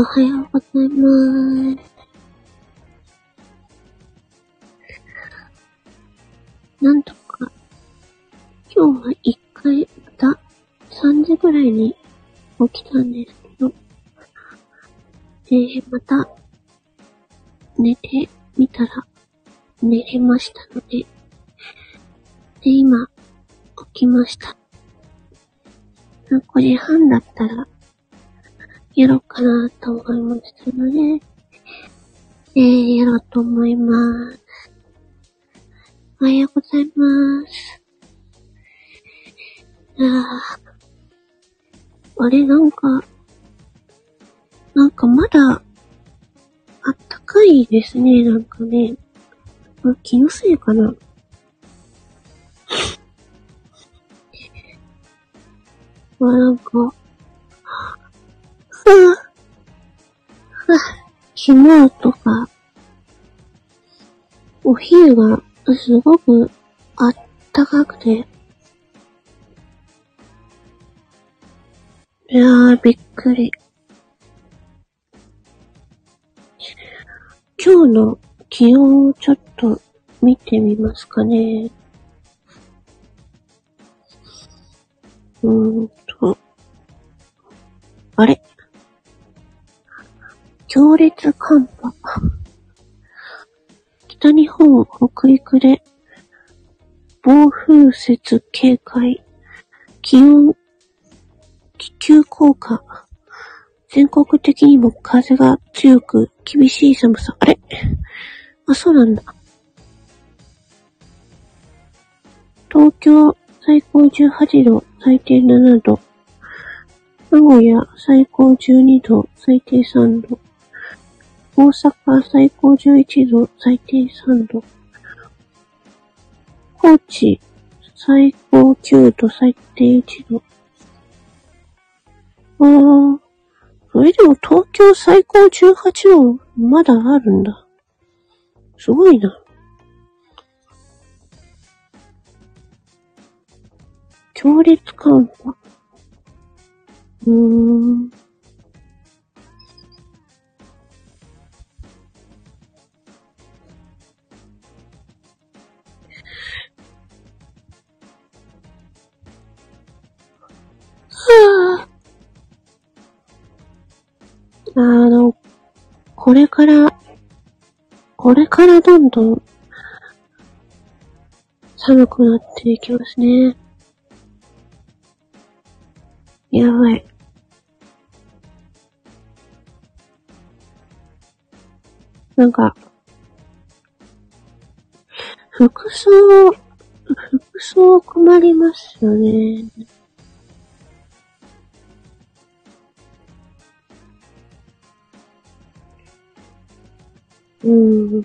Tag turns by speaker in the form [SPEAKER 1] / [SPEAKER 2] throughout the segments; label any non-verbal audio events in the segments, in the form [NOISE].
[SPEAKER 1] おはようございます。なんとか、今日は一回また3時ぐらいに起きたんですけど、えー、また寝てみたら寝れましたので、で、今起きました。5時半だっですね、なんかね。あ気のせいかな。[LAUGHS] あ、なんか、昨日とか、お昼がすごくあったかくて、いやー、びっくり。今日の気温をちょっと見てみますかね。うーんと。あれ？強烈寒波。北日本、北陸で暴風雪警戒。気温、気球効果。全国的にも風が強く厳しい寒さ。あれ？あ、そうなんだ。東京最高18度、最低7度。名古屋最高12度、最低3度。大阪最高11度、最低3度。高知最高9度、最低1度。あー、それでも東京最高18度、まだあるんだ。すごいな。強烈寒波。うーん。あこれから、これからどんどん寒くなっていきますね。やばい。なんか、服装、服装困りますよね。うん。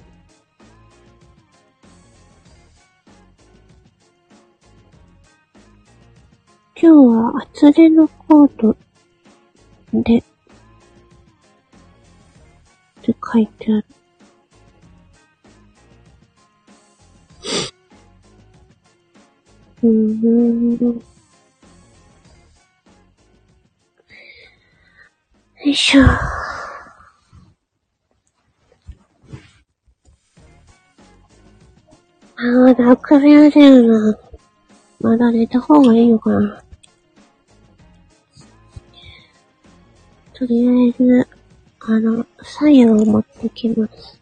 [SPEAKER 1] 今日は厚手のコートで、って書いてある。うーん。よいしょ。まだ首やせるな。まだ寝た方がいいのかな。とりあえず、あの、左右を持ってきます。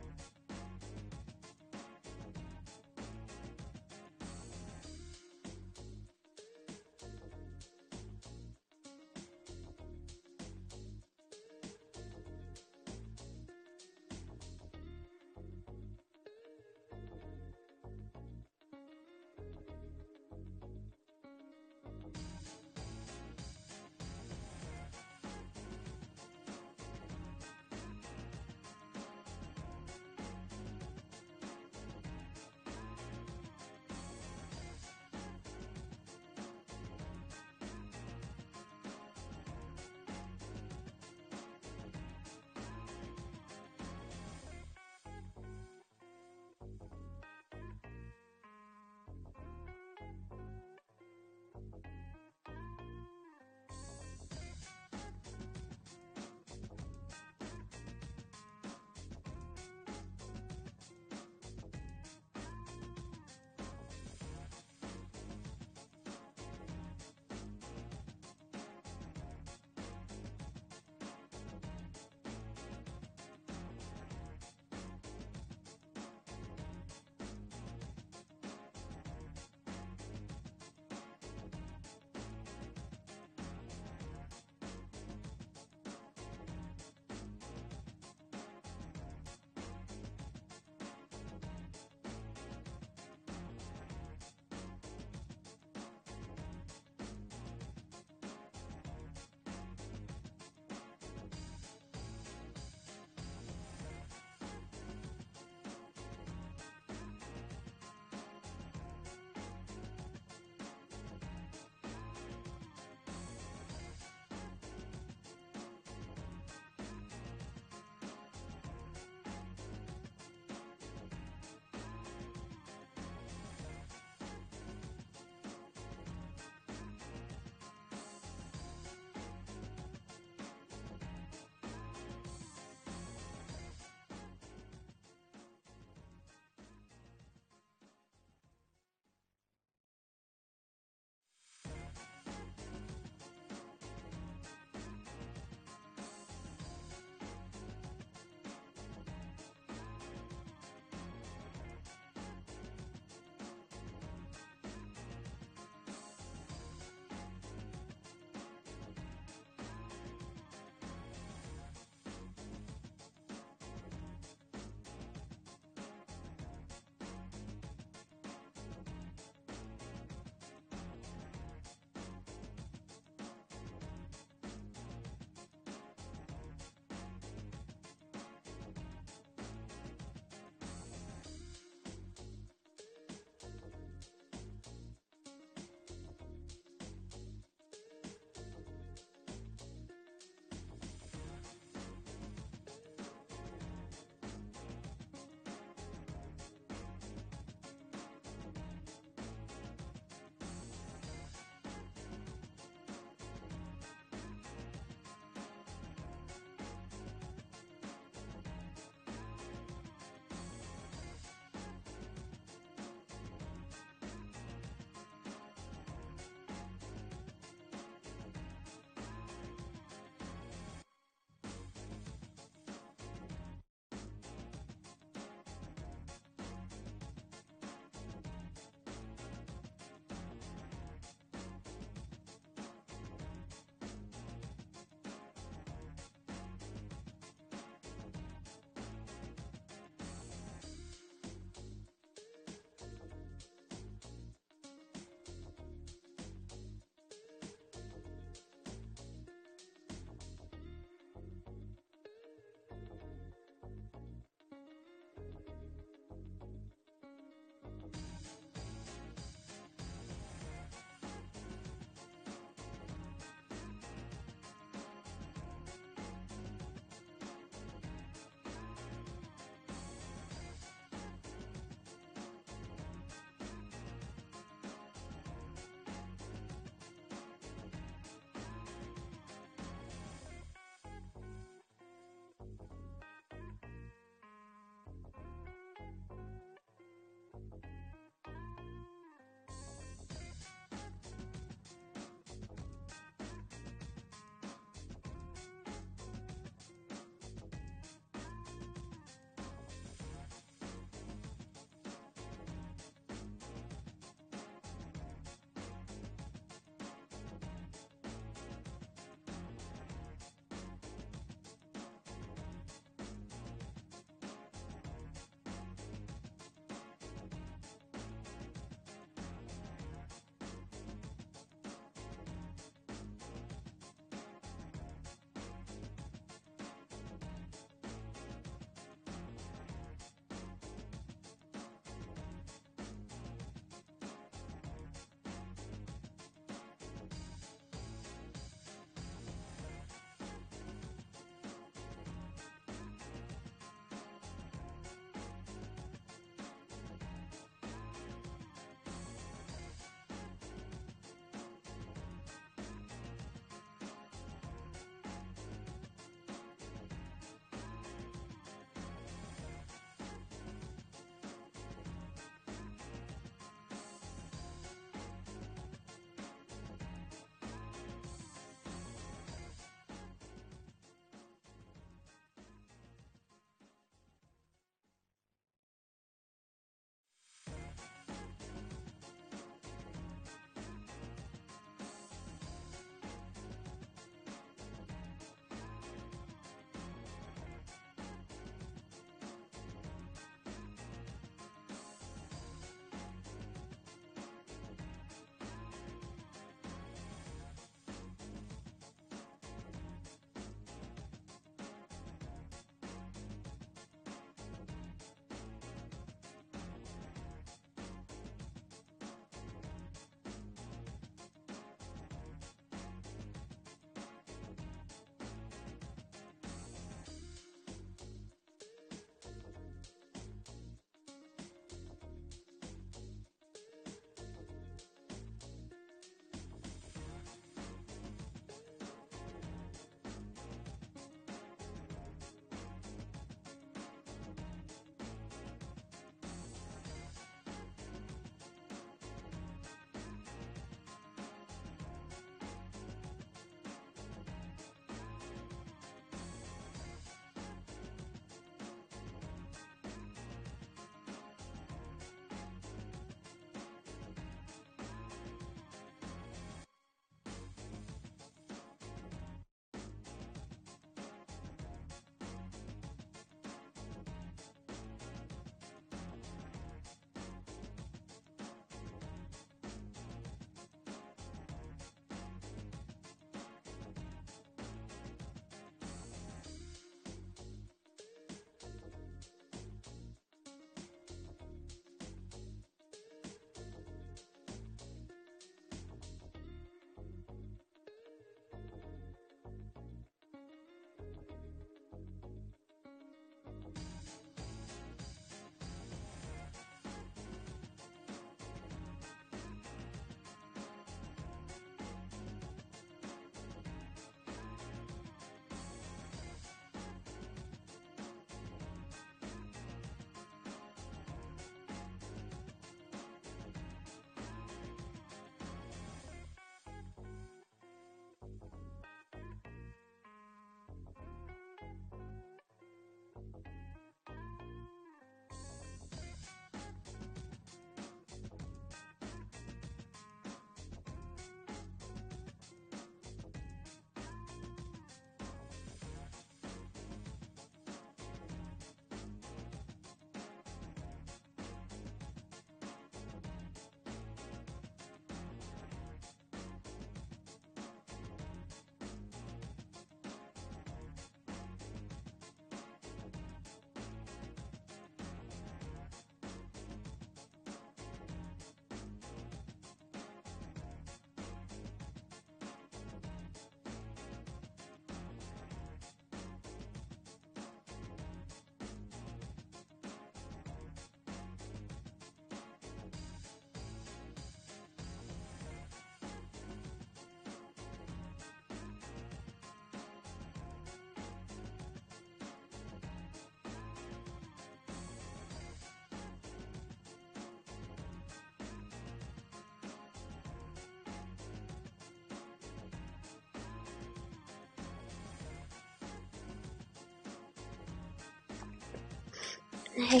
[SPEAKER 1] 行っ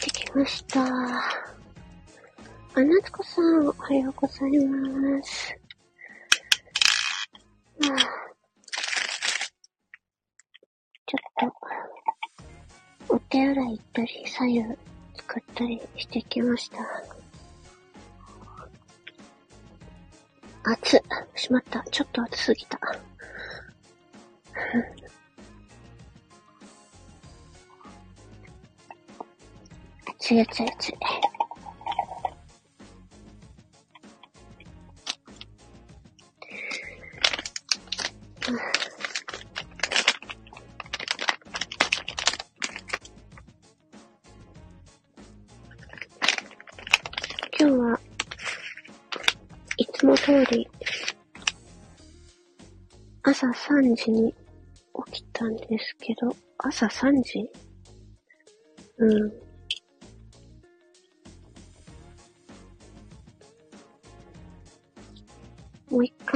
[SPEAKER 1] てきました。あ、夏子さん、おはようございます。あちょっと、お手洗い行ったり、左右作ったりしてきました。暑っ。しまった。ちょっと暑すぎた。暑い暑い暑い。今日はいつも通り朝3時に起きたんですけど、朝3時？うん。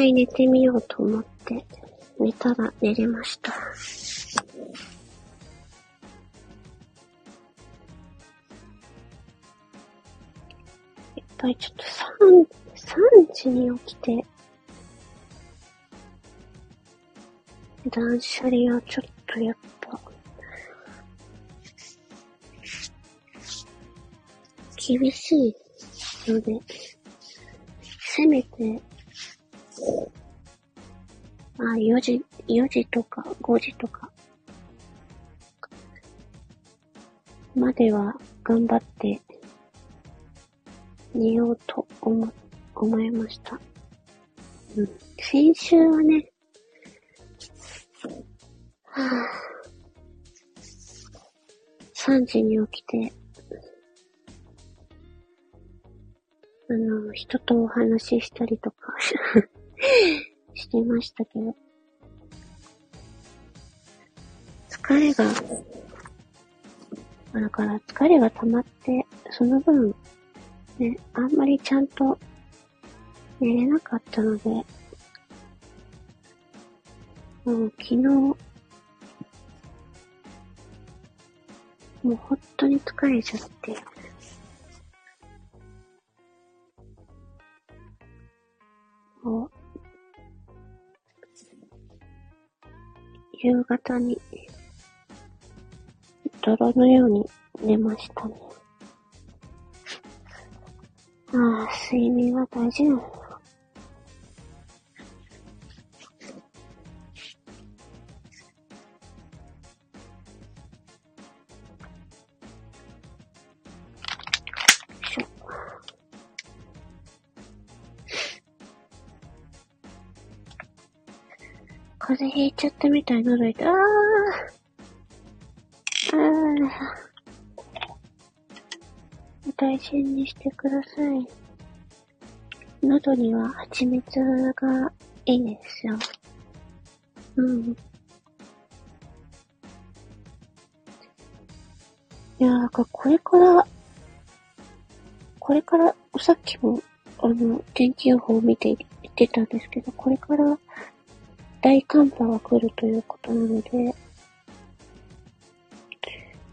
[SPEAKER 1] 回寝てみようと思って、寝たら寝れました。やっぱりちょっと3、3時に起きて、断捨離はちょっとやっぱ、厳しいので、せめて、あ、4時、4時とか5時とか、までは頑張って寝ようと思、思いました。うん。先週はね、はぁ、3時に起きて、あの、人とお話ししたりとか [LAUGHS] [LAUGHS] してましたけど、疲れが、だから疲れが溜まって、その分、ね、あんまりちゃんと寝れなかったので、もう昨日、もう本当に疲れちゃって、もう、夕方に、泥のように寝ましたね。ああ、睡眠は大事なの。ちゃったみたい喉痛い。ああ。ああ。大事にしてください。喉には蜂蜜がいいですよ。うん。いやー、これから、これから、さっきも、あの、天気予報を見て言ってたんですけど、これから大寒波が来るということなので、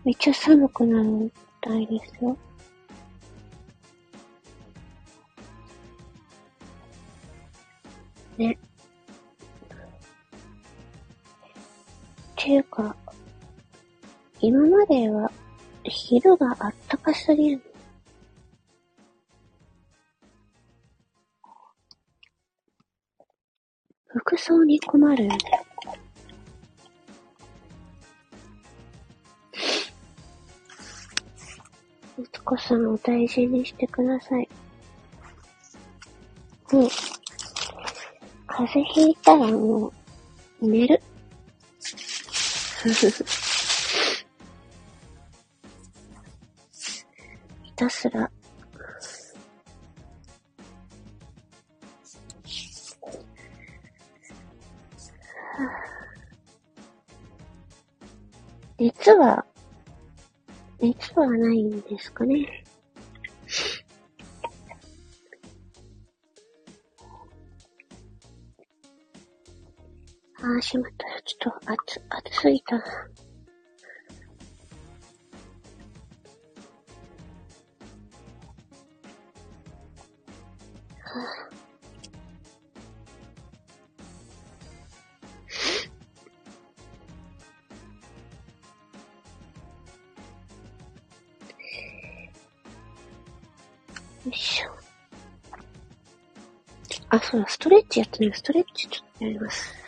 [SPEAKER 1] めっちゃ寒くなるみたいですよ。ね。ていうか、今までは昼があったかすぎる服装に困るよね。息子さんを大事にしてください。もう、風邪ひいたらもう、寝る。[LAUGHS] ひたすらは、熱はないんですかね。ああ、しまった。ちょっと暑、暑すぎた。はあよいしょ。あ、そうだ、ストレッチやってる。ストレッチちょっとやります。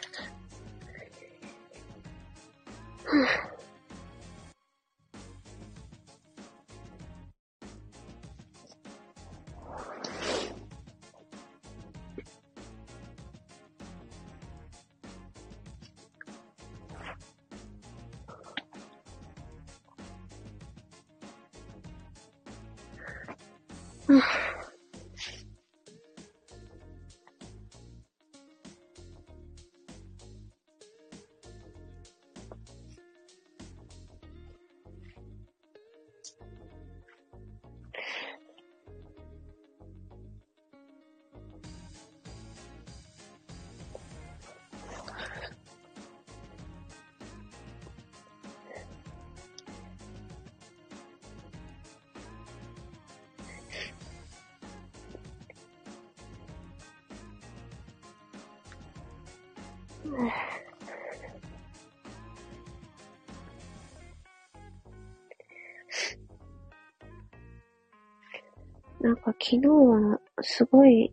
[SPEAKER 1] なんか昨日はすごい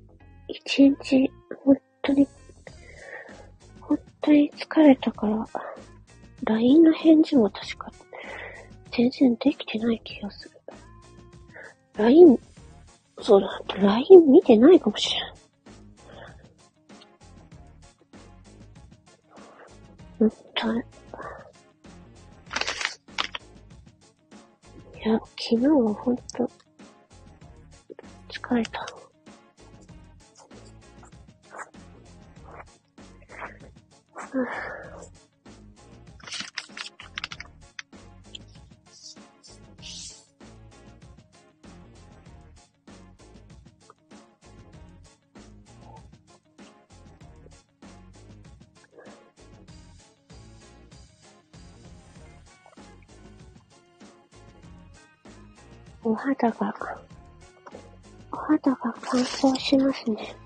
[SPEAKER 1] 一日本当に本当に疲れたから LINE の返事も確か全然できてない気がする。LINE、そうだ、LINE 見てないかもしれない。うっとる。いや、昨日はほんと、疲れた。うんお肌がお肌が乾燥しますね。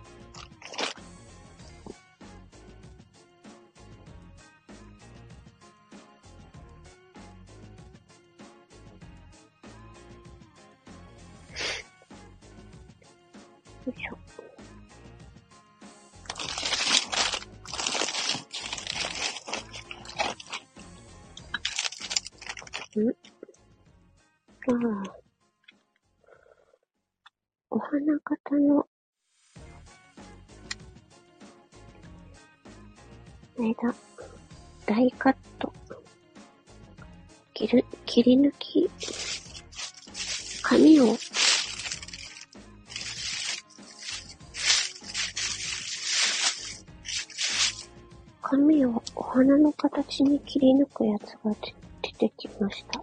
[SPEAKER 1] の形に切り抜くやつが出てきました。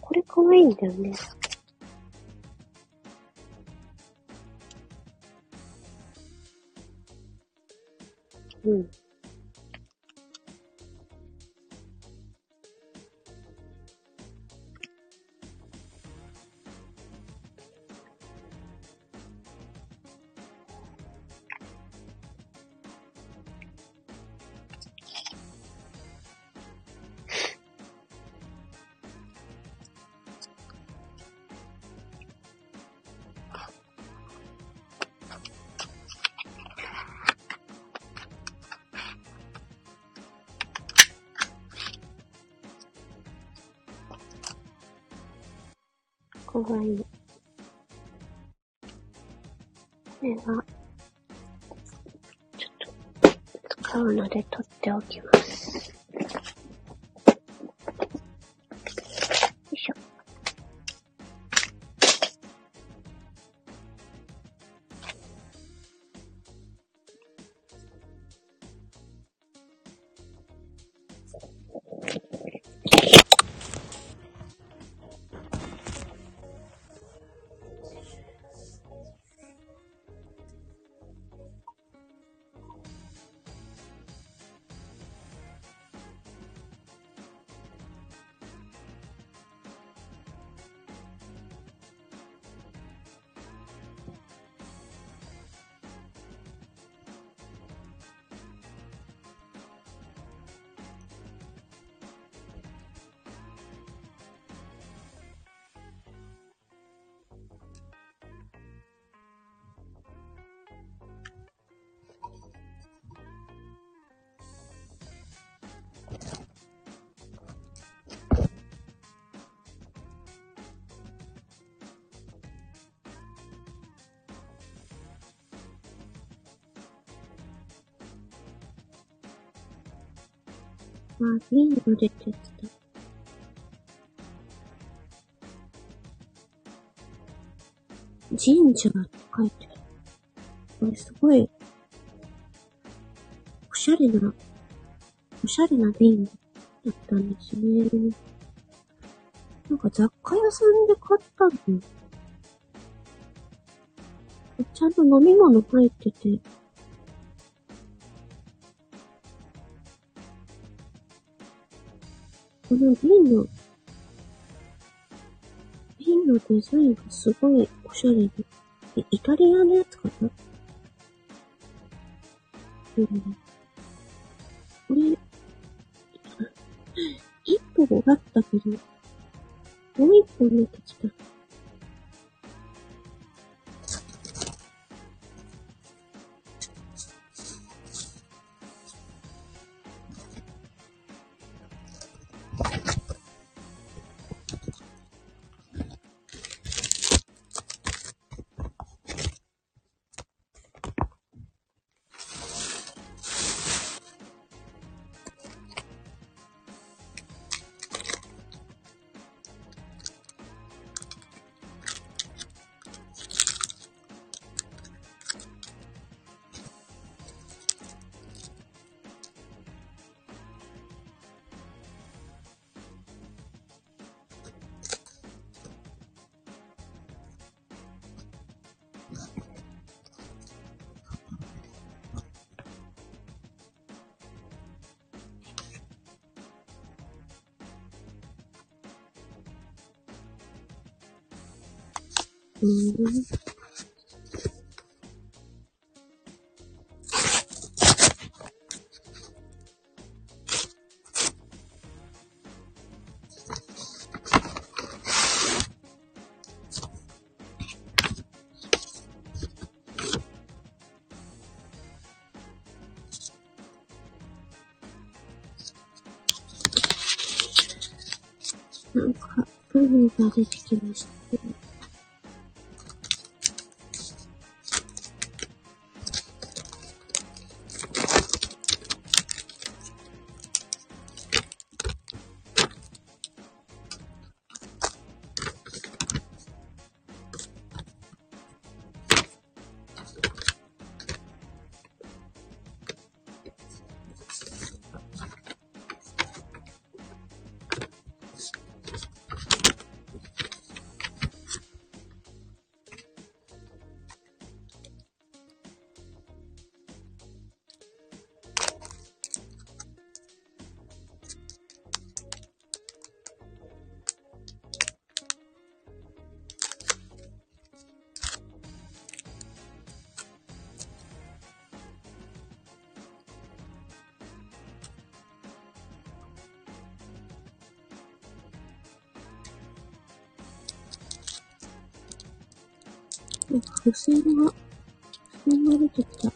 [SPEAKER 1] これ可愛いんだよね。うん。かわいい。これは、ちょっと、使うので取っておきます。瓶が出てやつだ。神社って書いてある。これすごい、おしゃれな、おしゃれな瓶だったんですね。なんか雑貨屋さんで買ったの。ちゃんと飲み物入ってて、この瓶の、瓶のデザインがすごいおしゃれで、えイタリアのやつかな？うん。これ、一本あったけど、もう一本出てきた。うん。なんか、海が出てきました付箋が、付箋が出てきた。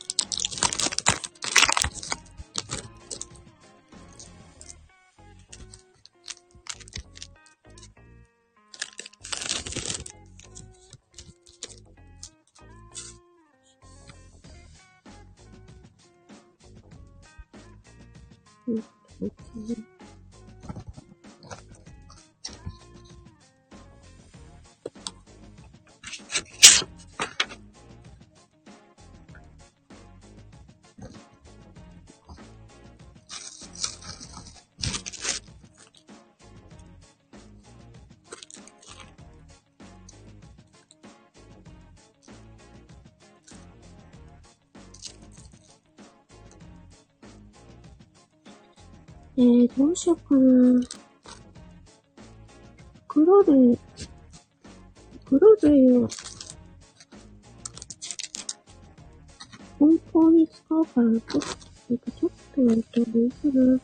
[SPEAKER 1] うん、えー、どうしようかな。黒類、黒類を、本当に使うから、ちょっと、ちょっとやるとどうかな。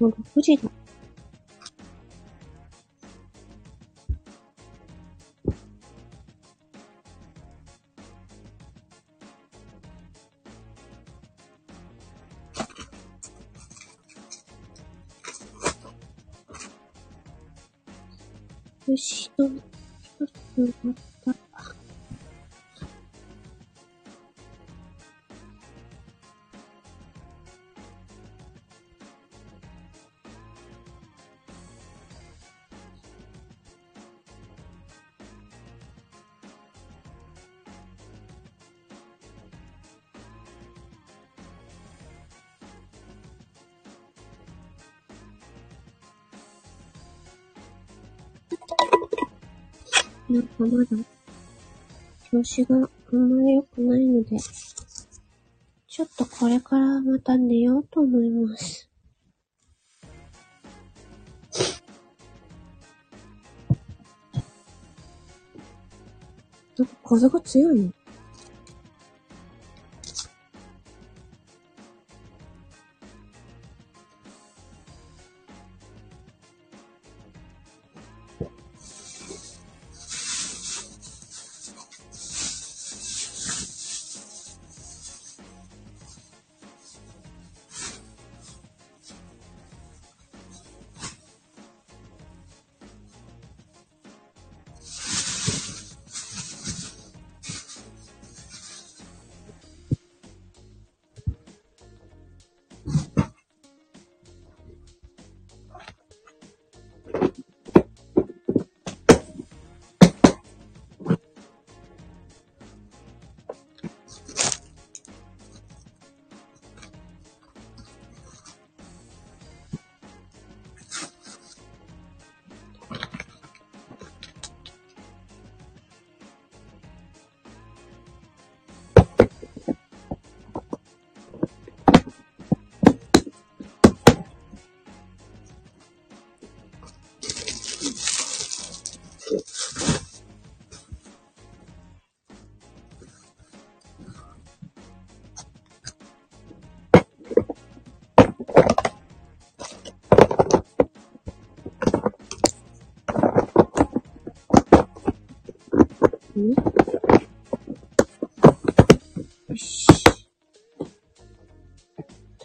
[SPEAKER 1] もう6時だ。よし、と、一つ終わった。なんかまだ、調子があんまり良くないので、ちょっとこれからまた寝ようと思います。なんか風が強いね。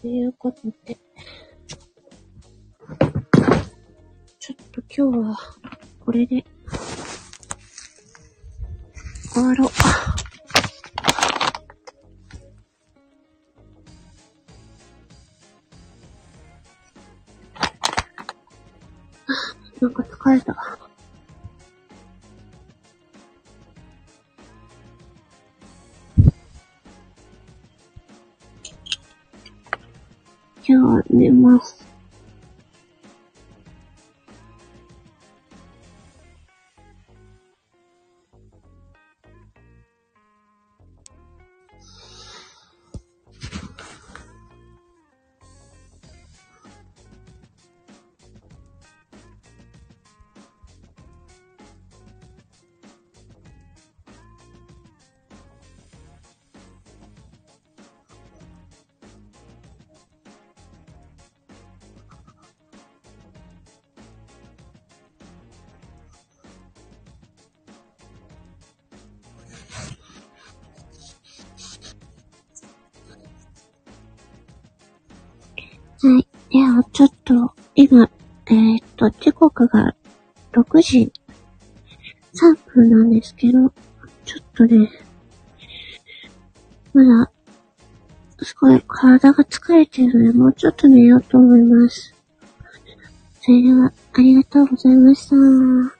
[SPEAKER 1] いうことで、ちょっと今日は、これで、じゃあ、寝ます。刻が6時3分なんですけど、ちょっとね、まだ、すごい体が疲れてるので、もうちょっと寝ようと思います。それでは、ありがとうございました。